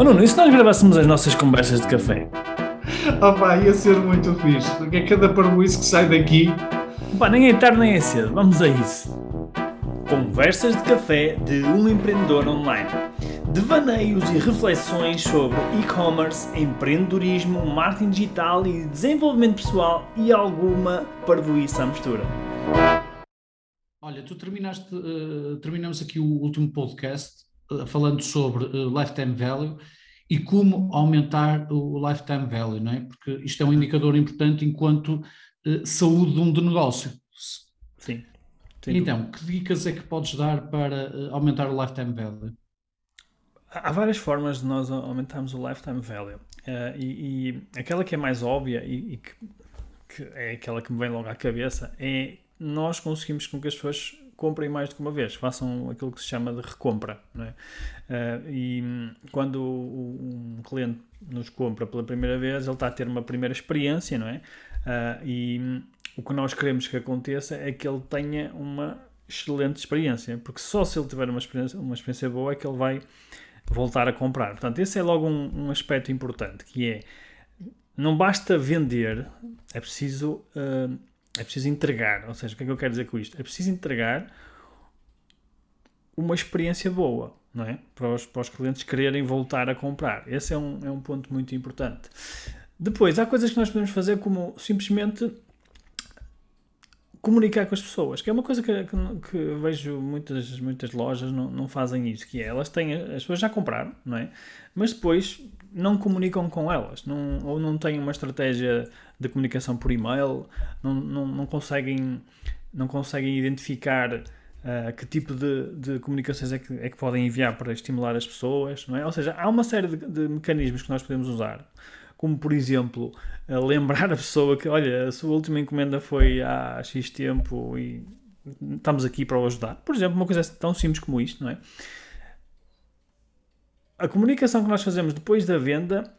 Oh Nuno, e se nós gravássemos as nossas conversas de café? Oh pá, ia ser muito fixe, porque é cada parboice que sai daqui. Pá, nem é tarde nem é cedo, vamos a isso. Conversas de café de um empreendedor online. Devaneios e reflexões sobre e-commerce, empreendedorismo, marketing digital e desenvolvimento pessoal e alguma parvoíça à mistura. Olha, tu terminaste, uh, terminamos aqui o último podcast falando sobre uh, lifetime value e como aumentar o lifetime value, não é? Porque isto é um indicador importante enquanto saúde de um de negócio. Sim. Então, que dicas é que podes dar para aumentar o lifetime value? Há várias formas de nós aumentarmos o lifetime value. E, e, aquela que é mais óbvia e, e que, que é aquela que me vem logo à cabeça é nós conseguimos com que as pessoas comprem mais do que uma vez, façam aquilo que se chama de recompra. É? Uh, e quando um cliente nos compra pela primeira vez, ele está a ter uma primeira experiência, não é? Uh, e o que nós queremos que aconteça é que ele tenha uma excelente experiência, porque só se ele tiver uma experiência, uma experiência boa é que ele vai voltar a comprar. Portanto, esse é logo um, um aspecto importante, que é não basta vender, é preciso uh, é preciso entregar. Ou seja, o que é que eu quero dizer com isto? É preciso entregar uma experiência boa, não é? Para os, para os clientes quererem voltar a comprar. Esse é um, é um ponto muito importante. Depois, há coisas que nós podemos fazer como simplesmente comunicar com as pessoas, que é uma coisa que, que, que, vejo muitas, muitas lojas não, não fazem isso, que é, elas têm, as pessoas já compraram, não é? Mas depois não comunicam com elas, não, ou não têm uma estratégia de comunicação por e-mail, não, não, não conseguem, não conseguem identificar uh, que tipo de, de comunicações é que, é que podem enviar para estimular as pessoas, não é? Ou seja, há uma série de, de mecanismos que nós podemos usar, como por exemplo, lembrar a pessoa que, olha, a sua última encomenda foi há X tempo e estamos aqui para o ajudar. Por exemplo, uma coisa tão simples como isto, não é? A comunicação que nós fazemos depois da venda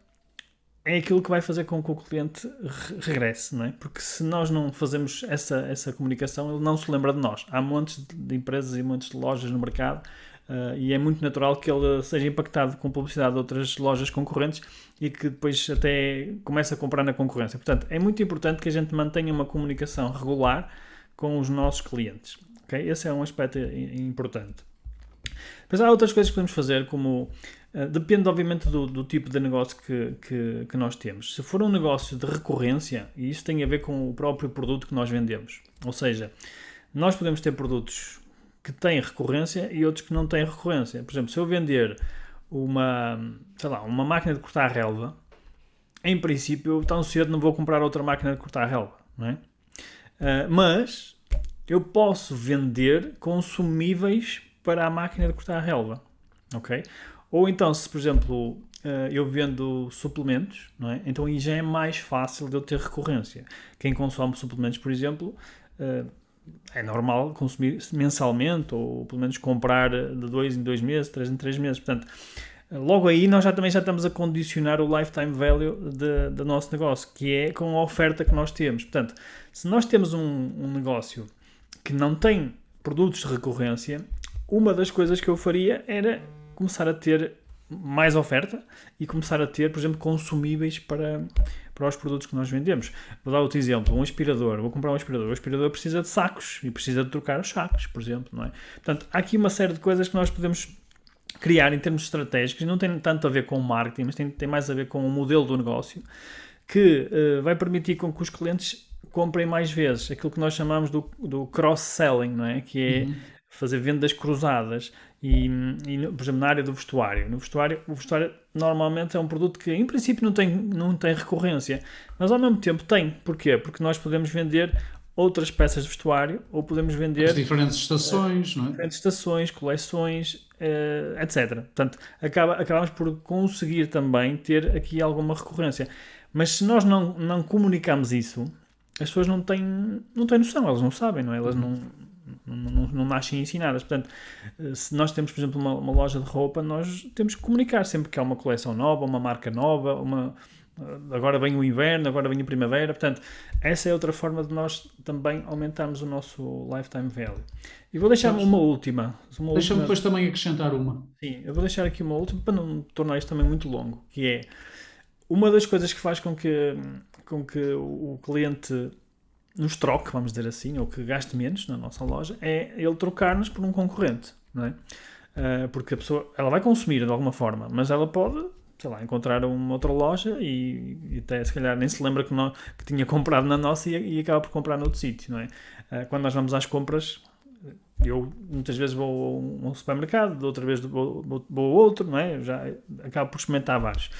é aquilo que vai fazer com que o cliente regresse, não é? Porque se nós não fazemos essa, essa comunicação, ele não se lembra de nós. Há montes de empresas e montes de lojas no mercado uh, e é muito natural que ele seja impactado com publicidade de outras lojas concorrentes e que depois até comece a comprar na concorrência. Portanto, é muito importante que a gente mantenha uma comunicação regular com os nossos clientes. Okay? Esse é um aspecto importante. Mas há outras coisas que podemos fazer, como uh, depende obviamente do, do, tipo de negócio que, que, que, nós temos. Se for um negócio de recorrência, e isso tem a ver com o próprio produto que nós vendemos, ou seja, nós podemos ter produtos que têm recorrência e outros que não têm recorrência. Por exemplo, se eu vender uma, sei lá, uma máquina de cortar relva, em princípio, tão cedo não vou comprar outra máquina de cortar relva, não é? Uh, mas eu posso vender consumíveis para a máquina de cortar relva, ok? Ou então, se por exemplo eh, eu vendo suplementos, não é? Então aí já é mais fácil de eu ter recorrência. Quem consome suplementos, por exemplo, eh, é normal consumir mensalmente ou pelo menos comprar de dois em dois meses, três em três meses. Portanto, logo aí nós já também já estamos a condicionar o lifetime value do nosso negócio, que é com a oferta que nós temos. Portanto, se nós temos um, um negócio que não tem produtos de recorrência, uma das coisas que eu faria era começar a ter mais oferta e começar a ter, por exemplo, consumíveis para, para os produtos que nós vendemos. Vou dar outro exemplo, um aspirador. Vou comprar um aspirador. O aspirador precisa de sacos e precisa de trocar os sacos, por exemplo, não é? Portanto, há aqui uma série de coisas que nós podemos criar em termos estratégicos, não tem tanto a ver com o marketing, mas tem, tem mais a ver com o modelo do negócio, que uh, vai permitir com que os clientes comprem mais vezes, aquilo que nós chamamos do, do cross-selling, não é? Que é uhum fazer vendas cruzadas e, e, por exemplo, na área do vestuário. No vestuário, o vestuário normalmente é um produto que, em princípio, não tem, não tem recorrência, mas ao mesmo tempo tem. Porquê? Porque nós podemos vender outras peças de vestuário ou podemos vender... As diferentes estações, uh, não é? Diferentes estações, coleções, uh, etc. Portanto, acaba, acabamos por conseguir também ter aqui alguma recorrência. Mas se nós não, não comunicamos isso, as pessoas não têm, não têm noção, elas não sabem, não é? Elas não não, não, não, nascem ensinadas. Portanto, eh, se nós temos, por exemplo, uma, uma, loja de roupa, nós temos que comunicar sempre que há uma coleção nova, uma marca nova, uma, agora vem o inverno, agora vem a primavera. Portanto, essa é outra forma de nós também aumentarmos o nosso lifetime value. E vou deixar uma última. Uma Deixa-me depois também acrescentar uma. Sim, eu vou deixar aqui uma última para não tornar isto também muito longo, que é uma das coisas que faz com que, com que o cliente nos troque, vamos dizer assim, ou que gaste menos na nossa loja, é ele trocar-nos por um concorrente, não é? Uh, porque a pessoa, ela vai consumir de alguma forma, mas ela pode, sei lá, encontrar uma outra loja e, e até se calhar nem se lembra que, não, que tinha comprado na nossa e, e acaba por comprar noutro sítio, não é? Uh, quando nós vamos às compras, eu muitas vezes vou a um supermercado, outra vez vou, vou, vou a outro, não é? Eu já acabo por experimentar vários.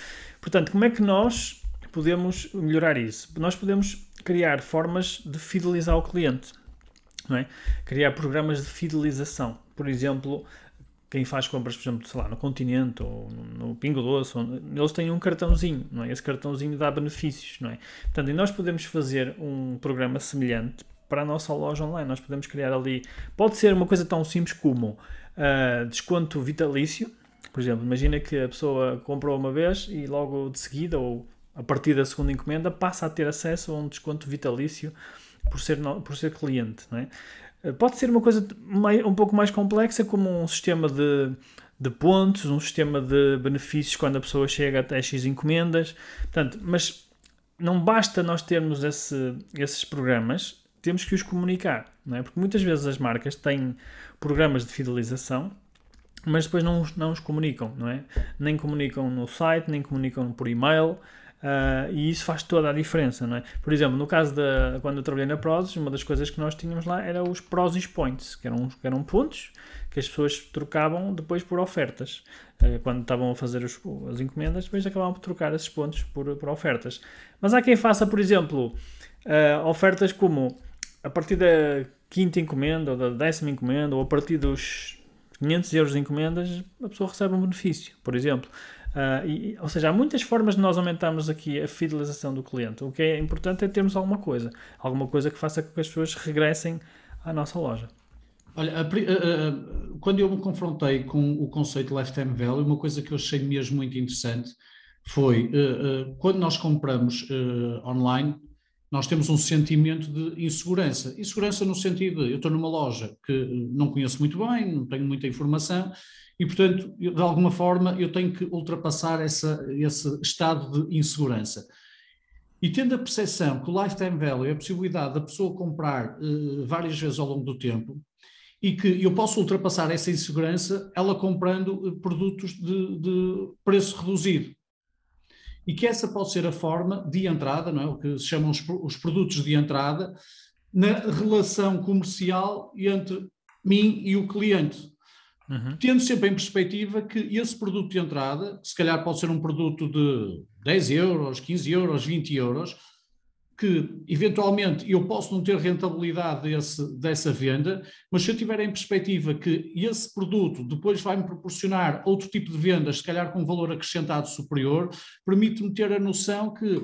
Portanto, como é que nós podemos melhorar isso? Nós podemos criar formas de fidelizar o cliente, é? Criar programas de fidelização. Por exemplo, quem faz compras, por exemplo, sei lá, no Continente ou no Pingo Doce, eles têm um cartãozinho, não é? Esse cartãozinho dá benefícios, não é? Portanto, e nós podemos fazer um programa semelhante para a nossa loja online. Nós podemos criar ali, pode ser uma coisa tão simples como uh, desconto vitalício. Por exemplo, imagina que a pessoa comprou uma vez e logo de seguida, ou a partir da segunda encomenda, passa a ter acesso a um desconto vitalício por ser, por ser cliente. É? Eh, pode ser uma coisa um pouco mais complexa, como um sistema de, de pontos, um sistema de benefícios quando a pessoa chega até X encomendas. Portanto, mas não basta nós termos esse, esses programas, temos que os comunicar, não é? Porque muitas vezes as marcas têm programas de fidelização mas depois não, não os comunicam, não é? Nem comunicam no site, nem comunicam por e-mail, Uh, e isso faz toda a diferença, não é? Por exemplo, no caso da quando eu trabalhei na Prozis, uma das coisas que nós tínhamos lá era os Prozis Points, que eram, que eram pontos que as pessoas trocavam depois por ofertas. Uh, quando estavam a fazer os, as encomendas, depois acabavam por trocar esses pontos por, por ofertas. Mas há quem faça, por exemplo, uh, ofertas como a partir da quinta encomenda ou da décima encomenda ou a partir dos 500 euros de encomendas, a pessoa recebe um benefício, por exemplo. Uh, e, ou seja, há muitas formas de nós aumentarmos aqui a fidelização do cliente. O que é importante é termos alguma coisa, alguma coisa que faça com que as pessoas regressem à nossa loja. Olha, a, a, a, quando eu me confrontei com o conceito de lifetime value, uma coisa que eu achei mesmo muito interessante foi uh, uh, quando nós compramos online, nós temos um sentimento de insegurança. Insegurança no sentido de eu estou numa loja que não conheço muito bem, não tenho muita informação e, portanto, eu, de alguma forma, eu tenho que ultrapassar essa, esse estado de insegurança. E tendo a percepção que o lifetime value é a possibilidade da pessoa comprar uh, várias vezes ao longo do tempo e que eu posso ultrapassar essa insegurança ela comprando uh, produtos de, de, preço reduzido. E que essa pode ser a forma de entrada, não é? o que se chamam os, os produtos de entrada, na relação comercial entre mim e o cliente. Uhum. Tendo sempre em perspectiva que esse produto de entrada, se calhar pode ser um produto de 10 euros, 15 euros, 20 euros, que eventualmente eu posso não ter rentabilidade desse, dessa venda, mas se eu tiver em perspectiva que esse produto depois vai me proporcionar outro tipo de vendas, se calhar com um valor acrescentado superior, permite-me ter a noção que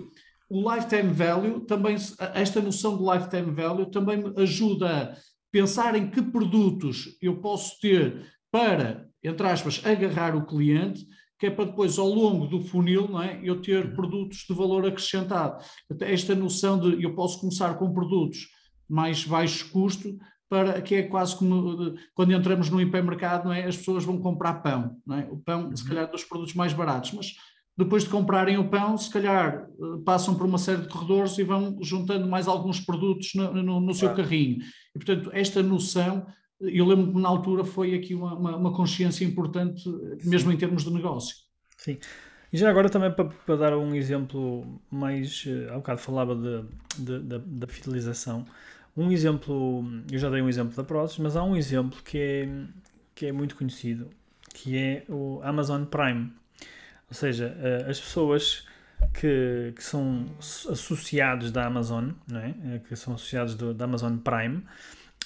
o lifetime value também, esta noção de lifetime value também me ajuda a pensar em que produtos eu posso ter para, entre aspas, agarrar o cliente, que é para depois, ao longo do funil, não é, eu ter uhum. produtos de valor acrescentado. Esta noção de eu posso começar com produtos mais baixo custo, para que é quase como quando entramos no hipermercado, não é? As pessoas vão comprar pão, não é? O pão, se uhum. calhar, dos produtos mais baratos, mas depois de comprarem o pão, se calhar eh, passam por uma série de corredores e vão juntando mais alguns produtos no, no, no seu carrinho. E, portanto, esta noção eu lembro que na altura foi aqui uma, uma, uma, consciência importante, mesmo em termos de negócio. Sim. E já agora também para, para dar um exemplo mais, eh, há um bocado falava da fidelização, um exemplo, eu já dei um exemplo da Prozis, mas há um exemplo que é, que é muito conhecido, que é o Amazon Prime. Ou seja, eh, as pessoas que, que são associados da Amazon, não é? Eh, que são associados do, da Amazon Prime,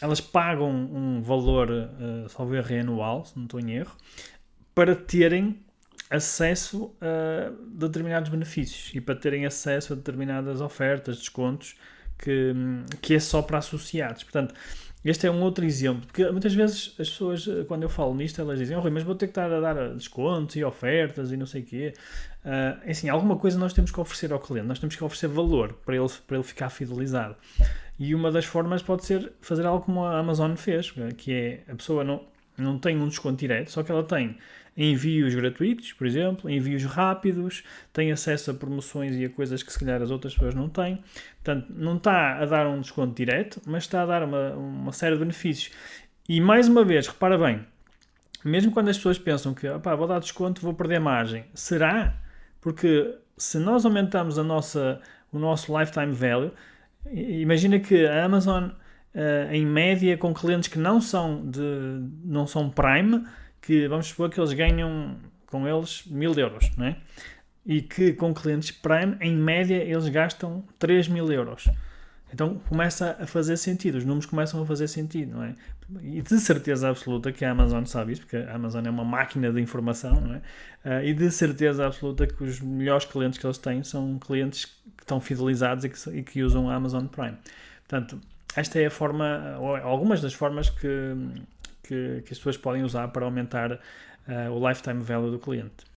elas pagam um valor, uh, salvo erro, anual, se não estou em erro, para terem acesso a determinados benefícios e para terem acesso a determinadas ofertas, descontos, que, que é só para associados. Portanto, este é um outro exemplo, porque muitas vezes as pessoas, quando eu falo nisto, elas dizem, oh, Rui, mas vou ter que estar a dar descontos e ofertas e não sei o quê. Uh, assim, alguma coisa nós temos que oferecer ao cliente, nós temos que oferecer valor para ele, para ele ficar fidelizado. E uma das formas pode ser fazer algo como a Amazon fez, que é a pessoa não, não tem um desconto direto, só que ela tem envios gratuitos, por exemplo, envios rápidos, tem acesso a promoções e a coisas que se calhar as outras pessoas não têm. Portanto, não está a dar um desconto direto, mas está a dar uma, uma série de benefícios. E mais uma vez, repara bem, mesmo quando as pessoas pensam que vou dar desconto, vou perder margem, será? Porque se nós aumentamos a nossa, o nosso lifetime value, imagina que a Amazon, uh, em média, com clientes que não são, de, não são Prime, que vamos supor que eles ganham com eles mil euros, não é? E que com clientes Prime, em média, eles gastam 3 mil euros. Então começa a fazer sentido, os números começam a fazer sentido, não é? E de certeza absoluta que a Amazon sabe isso, porque a Amazon é uma máquina de informação, não é? Uh, e de certeza absoluta que os melhores clientes que eles têm são clientes que estão fidelizados e que, e que usam a Amazon Prime. Portanto, esta é a forma, ou algumas das formas que, que, que as pessoas podem usar para aumentar uh, o lifetime value do cliente.